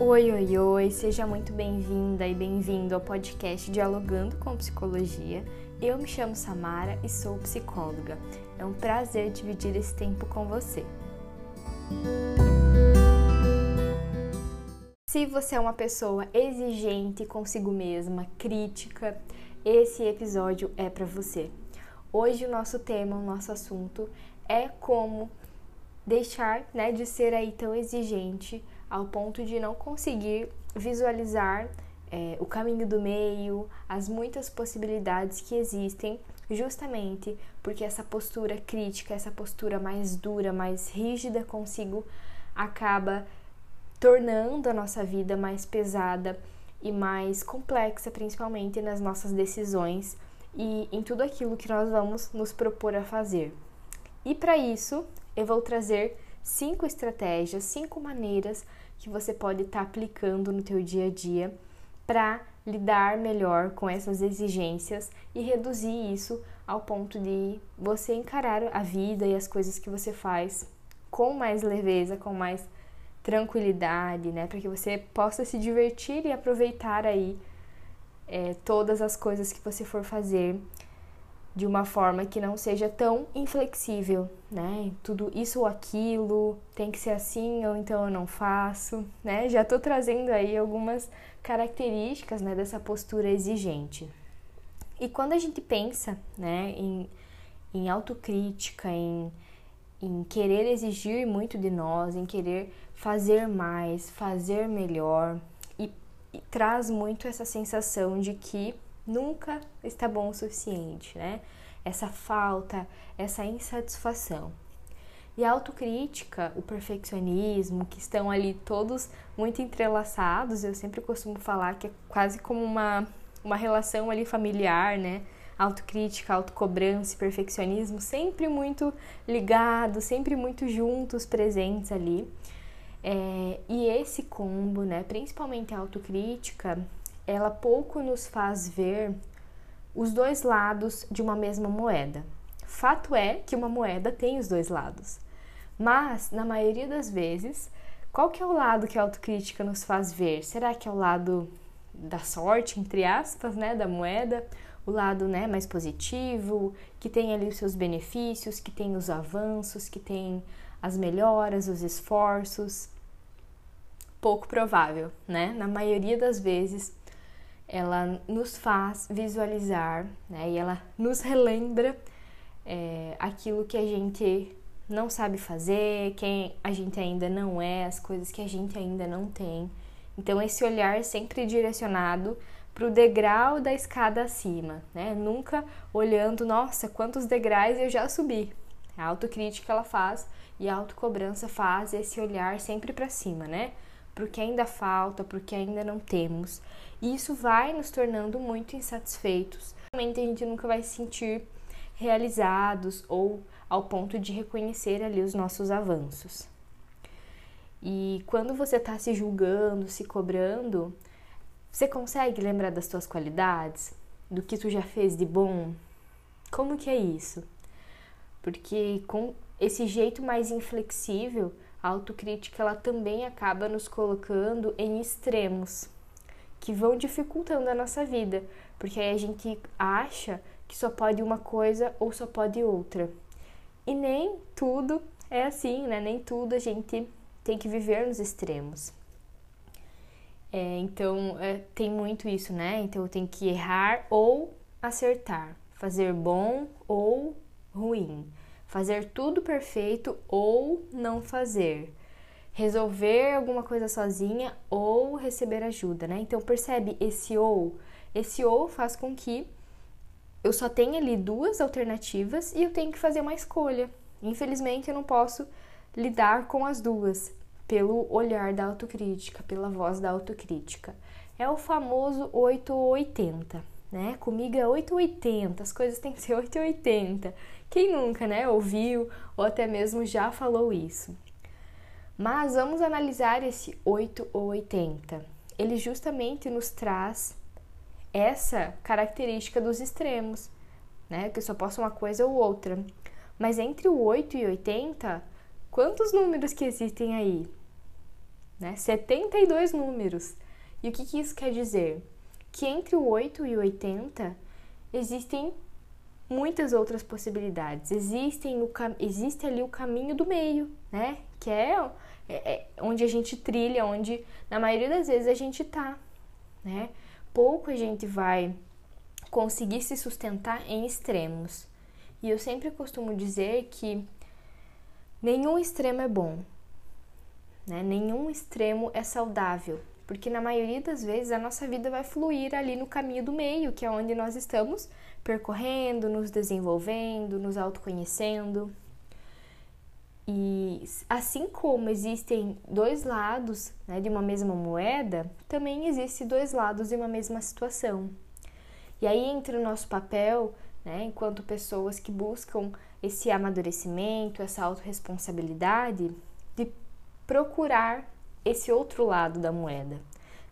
Oi, oi, oi, seja muito bem-vinda e bem-vindo ao podcast Dialogando com Psicologia. Eu me chamo Samara e sou psicóloga. É um prazer dividir esse tempo com você. Se você é uma pessoa exigente consigo mesma, crítica, esse episódio é para você. Hoje o nosso tema, o nosso assunto é como deixar, né, de ser aí tão exigente ao ponto de não conseguir visualizar é, o caminho do meio, as muitas possibilidades que existem, justamente porque essa postura crítica, essa postura mais dura, mais rígida consigo, acaba tornando a nossa vida mais pesada e mais complexa, principalmente nas nossas decisões e em tudo aquilo que nós vamos nos propor a fazer. E para isso, eu vou trazer cinco estratégias, cinco maneiras que você pode estar tá aplicando no teu dia a dia para lidar melhor com essas exigências e reduzir isso ao ponto de você encarar a vida e as coisas que você faz com mais leveza, com mais tranquilidade, né, para que você possa se divertir e aproveitar aí é, todas as coisas que você for fazer de uma forma que não seja tão inflexível, né? Tudo isso ou aquilo, tem que ser assim ou então eu não faço, né? Já tô trazendo aí algumas características, né, dessa postura exigente. E quando a gente pensa, né, em, em autocrítica, em, em querer exigir muito de nós, em querer fazer mais, fazer melhor, e, e traz muito essa sensação de que nunca está bom o suficiente, né? Essa falta, essa insatisfação. E a autocrítica, o perfeccionismo, que estão ali todos muito entrelaçados, eu sempre costumo falar que é quase como uma, uma relação ali familiar, né? Autocrítica, autocobrança e perfeccionismo sempre muito ligados, sempre muito juntos, presentes ali. É, e esse combo, né, principalmente a autocrítica, ela pouco nos faz ver os dois lados de uma mesma moeda. Fato é que uma moeda tem os dois lados. Mas, na maioria das vezes, qual que é o lado que a autocrítica nos faz ver? Será que é o lado da sorte, entre aspas, né, da moeda? O lado, né, mais positivo, que tem ali os seus benefícios, que tem os avanços, que tem as melhoras, os esforços? Pouco provável, né? Na maioria das vezes, ela nos faz visualizar, né? E ela nos relembra é, aquilo que a gente não sabe fazer, quem a gente ainda não é, as coisas que a gente ainda não tem. Então esse olhar é sempre direcionado para o degrau da escada acima, né? Nunca olhando, nossa, quantos degraus eu já subi. A autocrítica ela faz e a autocobrança faz esse olhar sempre para cima, né? Para que ainda falta, para que ainda não temos. E isso vai nos tornando muito insatisfeitos. Realmente a gente nunca vai se sentir realizados ou ao ponto de reconhecer ali os nossos avanços. E quando você está se julgando, se cobrando, você consegue lembrar das suas qualidades, do que tu já fez de bom? Como que é isso? Porque com esse jeito mais inflexível, a autocrítica ela também acaba nos colocando em extremos que vão dificultando a nossa vida, porque aí a gente acha que só pode uma coisa ou só pode outra. E nem tudo é assim, né? Nem tudo a gente tem que viver nos extremos. É, então, é, tem muito isso, né? Então, tenho que errar ou acertar, fazer bom ou ruim, fazer tudo perfeito ou não fazer resolver alguma coisa sozinha ou receber ajuda, né? Então percebe esse ou, esse ou faz com que eu só tenha ali duas alternativas e eu tenho que fazer uma escolha. Infelizmente eu não posso lidar com as duas pelo olhar da autocrítica, pela voz da autocrítica. É o famoso 880, né? Comigo é 880, as coisas têm que ser 880. Quem nunca, né, ouviu ou até mesmo já falou isso? Mas vamos analisar esse 8 ou 80. Ele justamente nos traz essa característica dos extremos, né? Que eu só posso uma coisa ou outra. Mas entre o 8 e 80, quantos números que existem aí? né? 72 números. E o que, que isso quer dizer? Que entre o 8 e o 80 existem muitas outras possibilidades. Existem o, existe ali o caminho do meio, né? Que é, é, é onde a gente trilha, onde na maioria das vezes a gente tá, né? Pouco a gente vai conseguir se sustentar em extremos. E eu sempre costumo dizer que nenhum extremo é bom, né? Nenhum extremo é saudável, porque na maioria das vezes a nossa vida vai fluir ali no caminho do meio, que é onde nós estamos percorrendo, nos desenvolvendo, nos autoconhecendo. E assim como existem dois lados né, de uma mesma moeda, também existem dois lados de uma mesma situação. E aí entra o nosso papel, né, enquanto pessoas que buscam esse amadurecimento, essa autorresponsabilidade, de procurar esse outro lado da moeda,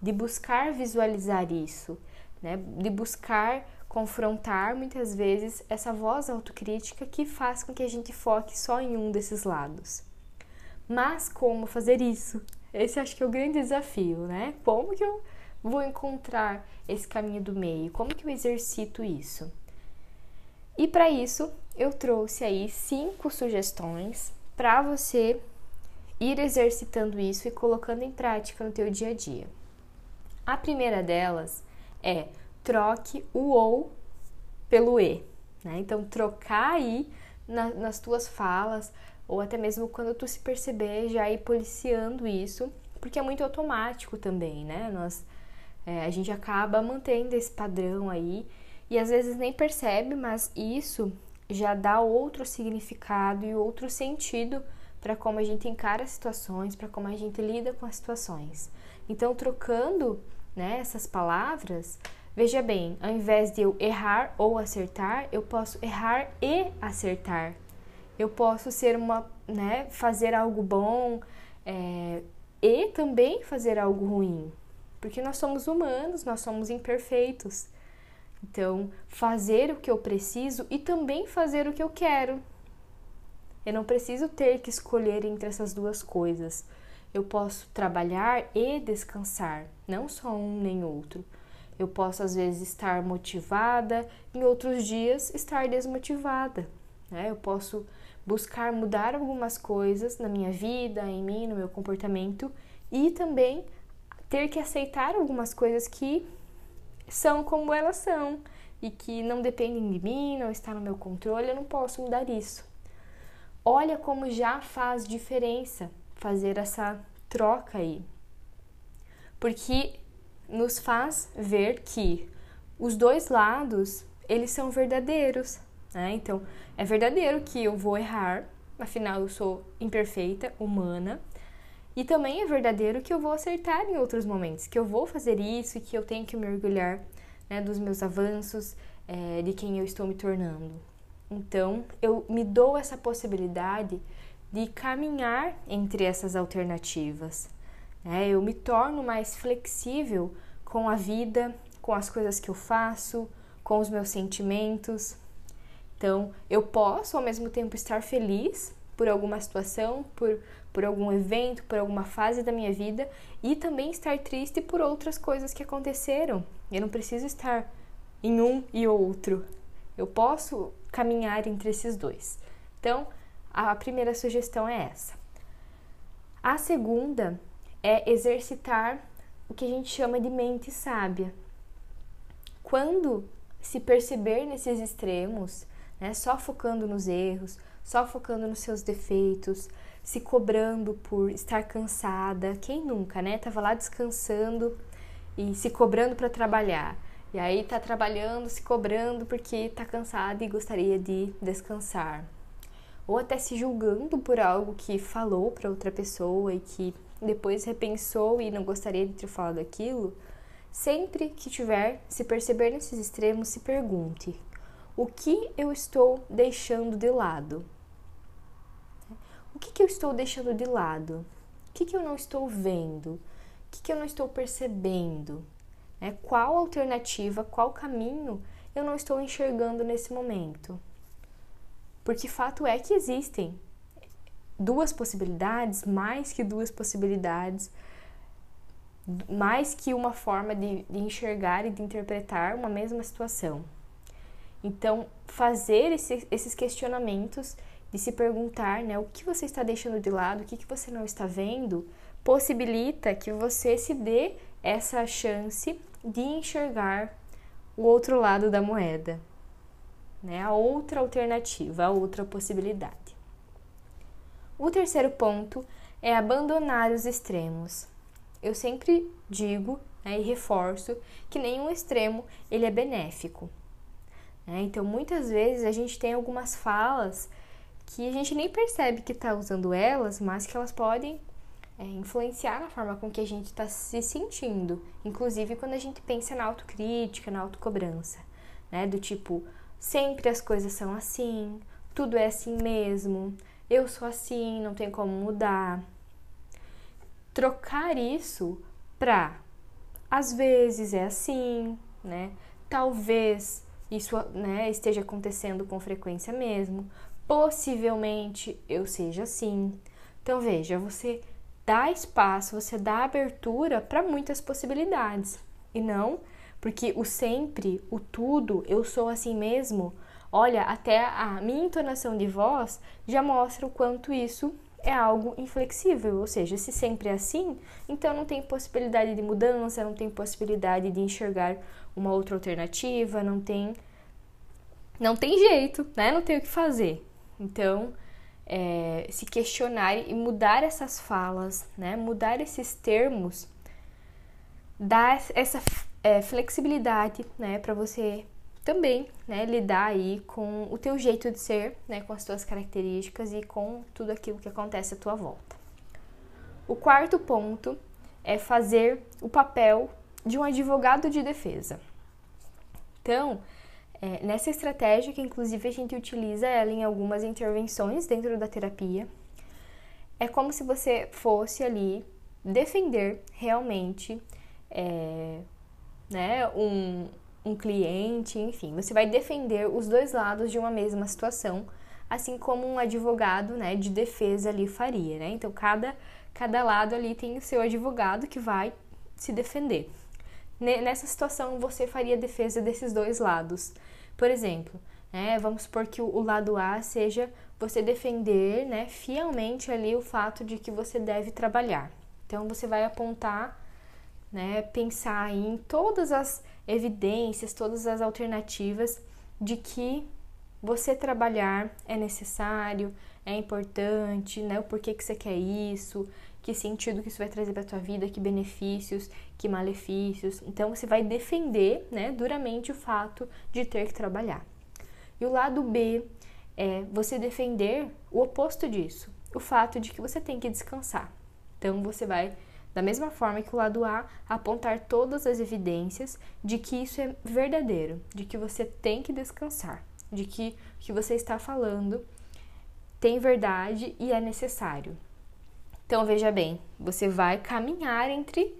de buscar visualizar isso, né, de buscar confrontar muitas vezes essa voz autocrítica que faz com que a gente foque só em um desses lados. Mas como fazer isso? Esse acho que é o grande desafio, né? Como que eu vou encontrar esse caminho do meio? Como que eu exercito isso? E para isso, eu trouxe aí cinco sugestões para você ir exercitando isso e colocando em prática no teu dia a dia. A primeira delas é troque o ou pelo e. Né? Então, trocar aí na, nas tuas falas, ou até mesmo quando tu se perceber, já ir policiando isso, porque é muito automático também, né? Nós, é, a gente acaba mantendo esse padrão aí e às vezes nem percebe, mas isso já dá outro significado e outro sentido para como a gente encara situações, para como a gente lida com as situações. Então, trocando né, essas palavras, Veja bem, ao invés de eu errar ou acertar, eu posso errar e acertar. Eu posso ser uma, né, fazer algo bom é, e também fazer algo ruim, porque nós somos humanos, nós somos imperfeitos. Então, fazer o que eu preciso e também fazer o que eu quero. Eu não preciso ter que escolher entre essas duas coisas. Eu posso trabalhar e descansar, não só um nem outro. Eu posso às vezes estar motivada, em outros dias estar desmotivada. Né? Eu posso buscar mudar algumas coisas na minha vida, em mim, no meu comportamento e também ter que aceitar algumas coisas que são como elas são e que não dependem de mim, não está no meu controle, eu não posso mudar isso. Olha como já faz diferença fazer essa troca aí. Porque nos faz ver que os dois lados eles são verdadeiros. Né? Então, é verdadeiro que eu vou errar, afinal eu sou imperfeita, humana, e também é verdadeiro que eu vou acertar em outros momentos, que eu vou fazer isso e que eu tenho que me orgulhar né, dos meus avanços, é, de quem eu estou me tornando. Então, eu me dou essa possibilidade de caminhar entre essas alternativas. Né? Eu me torno mais flexível com a vida, com as coisas que eu faço, com os meus sentimentos. Então, eu posso ao mesmo tempo estar feliz por alguma situação, por, por algum evento, por alguma fase da minha vida e também estar triste por outras coisas que aconteceram. Eu não preciso estar em um e outro. Eu posso caminhar entre esses dois. Então, a primeira sugestão é essa. A segunda é exercitar o que a gente chama de mente sábia. Quando se perceber nesses extremos, né, só focando nos erros, só focando nos seus defeitos, se cobrando por estar cansada, quem nunca, né? Tava lá descansando e se cobrando para trabalhar. E aí tá trabalhando, se cobrando porque tá cansada e gostaria de descansar. Ou até se julgando por algo que falou para outra pessoa e que depois repensou e não gostaria de ter falado aquilo, sempre que tiver se perceber nesses extremos, se pergunte: o que eu estou deixando de lado? O que, que eu estou deixando de lado? O que, que eu não estou vendo? O que, que eu não estou percebendo? É, qual alternativa, qual caminho eu não estou enxergando nesse momento? Porque fato é que existem duas possibilidades, mais que duas possibilidades, mais que uma forma de, de enxergar e de interpretar uma mesma situação. Então, fazer esse, esses questionamentos de se perguntar né, o que você está deixando de lado, o que, que você não está vendo, possibilita que você se dê essa chance de enxergar o outro lado da moeda, né, a outra alternativa, a outra possibilidade. O terceiro ponto é abandonar os extremos. Eu sempre digo né, e reforço que nenhum extremo ele é benéfico. Né? Então, muitas vezes a gente tem algumas falas que a gente nem percebe que está usando elas, mas que elas podem é, influenciar na forma com que a gente está se sentindo, inclusive quando a gente pensa na autocrítica, na autocobrança, né? Do tipo, sempre as coisas são assim, tudo é assim mesmo, eu sou assim, não tem como mudar. Trocar isso pra às vezes é assim, né? Talvez isso né, esteja acontecendo com frequência mesmo. Possivelmente eu seja assim. Então veja, você dá espaço, você dá abertura para muitas possibilidades. E não porque o sempre, o tudo, eu sou assim mesmo. Olha, até a minha entonação de voz já mostra o quanto isso é algo inflexível, ou seja, se sempre é assim, então não tem possibilidade de mudança, não tem possibilidade de enxergar uma outra alternativa, não tem não tem jeito, né? Não tem o que fazer. Então, é, se questionar e mudar essas falas, né? Mudar esses termos, dar essa é, flexibilidade, né? Para você também, né? Lidar aí com o teu jeito de ser, né? Com as tuas características e com tudo aquilo que acontece à tua volta. O quarto ponto é fazer o papel de um advogado de defesa. Então, é, nessa estratégia, que inclusive a gente utiliza ela em algumas intervenções dentro da terapia, é como se você fosse ali defender realmente é, né, um, um cliente, enfim, você vai defender os dois lados de uma mesma situação, assim como um advogado né, de defesa ali faria. Né? Então, cada, cada lado ali tem o seu advogado que vai se defender. Nessa situação, você faria defesa desses dois lados. Por exemplo, né, vamos supor que o, lado A seja você defender né, fielmente ali o fato de que você deve trabalhar. Então, você vai apontar, né, pensar em todas as evidências, todas as alternativas de que você trabalhar é necessário, é importante, né? O porquê que você quer isso, que sentido que isso vai trazer para tua vida, que benefícios, que malefícios. Então você vai defender, né, duramente o fato de ter que trabalhar. E o lado B é você defender o oposto disso, o fato de que você tem que descansar. Então você vai da mesma forma que o lado A apontar todas as evidências de que isso é verdadeiro, de que você tem que descansar, de que o que você está falando tem verdade e é necessário. Então veja bem, você vai caminhar entre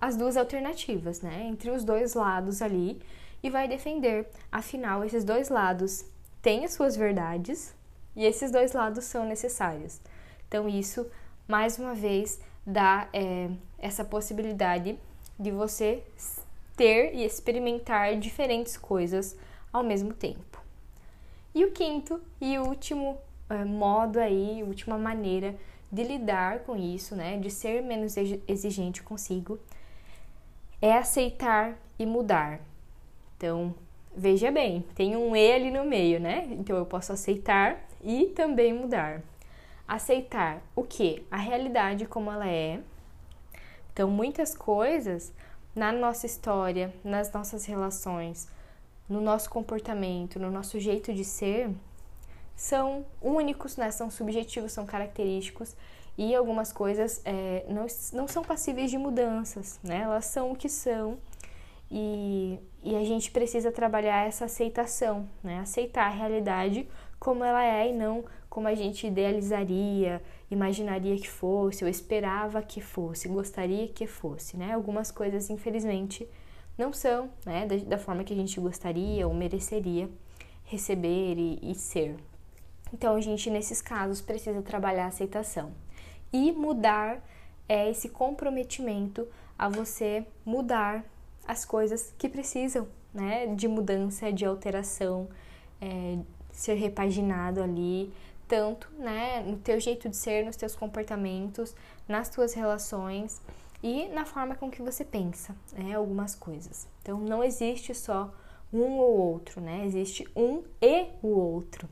as duas alternativas, né? Entre os dois lados ali e vai defender. Afinal, esses dois lados têm as suas verdades e esses dois lados são necessários. Então isso, mais uma vez, dá é, essa possibilidade de você ter e experimentar diferentes coisas ao mesmo tempo. E o quinto e último é, modo aí, última maneira de lidar com isso, né, de ser menos exigente consigo, é aceitar e mudar. Então, veja bem, tem um E ali no meio, né? Então eu posso aceitar e também mudar. Aceitar o que? A realidade como ela é. Então, muitas coisas na nossa história, nas nossas relações, no nosso comportamento, no nosso jeito de ser, são únicos, né? são subjetivos, são característicos e algumas coisas é, não, não são passíveis de mudanças, né? elas são o que são e, e a gente precisa trabalhar essa aceitação, né? aceitar a realidade como ela é e não como a gente idealizaria, imaginaria que fosse, ou esperava que fosse, gostaria que fosse, né? Algumas coisas, infelizmente, não são, né, da, da forma que a gente gostaria ou mereceria receber e, e ser. Então, a gente, nesses casos, precisa trabalhar a aceitação e mudar é, esse comprometimento a você mudar as coisas que precisam, né, de mudança, de alteração, é, ser repaginado ali, tanto, né, no teu jeito de ser, nos teus comportamentos, nas tuas relações e na forma com que você pensa, né, algumas coisas. Então, não existe só um ou outro, né? Existe um e o outro.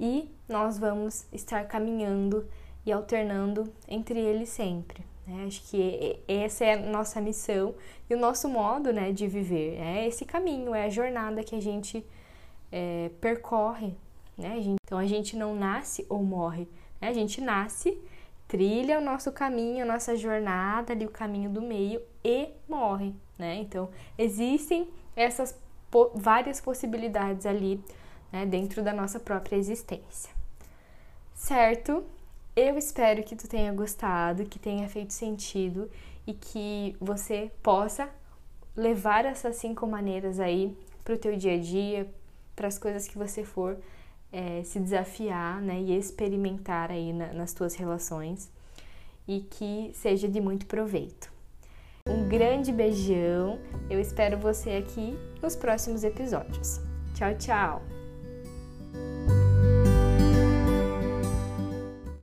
E nós vamos estar caminhando e alternando entre eles sempre. Né? Acho que essa é a nossa missão e o nosso modo né, de viver. É esse caminho, é a jornada que a gente é, percorre. Né? Então a gente não nasce ou morre. Né? A gente nasce, trilha o nosso caminho, a nossa jornada, ali o caminho do meio e morre. Né? Então existem essas po várias possibilidades ali né, dentro da nossa própria existência. Certo? Eu espero que tu tenha gostado, que tenha feito sentido e que você possa levar essas cinco maneiras aí para o teu dia a dia, para as coisas que você for é, se desafiar né, e experimentar aí na, nas tuas relações e que seja de muito proveito. Um grande beijão, eu espero você aqui nos próximos episódios. Tchau, tchau! you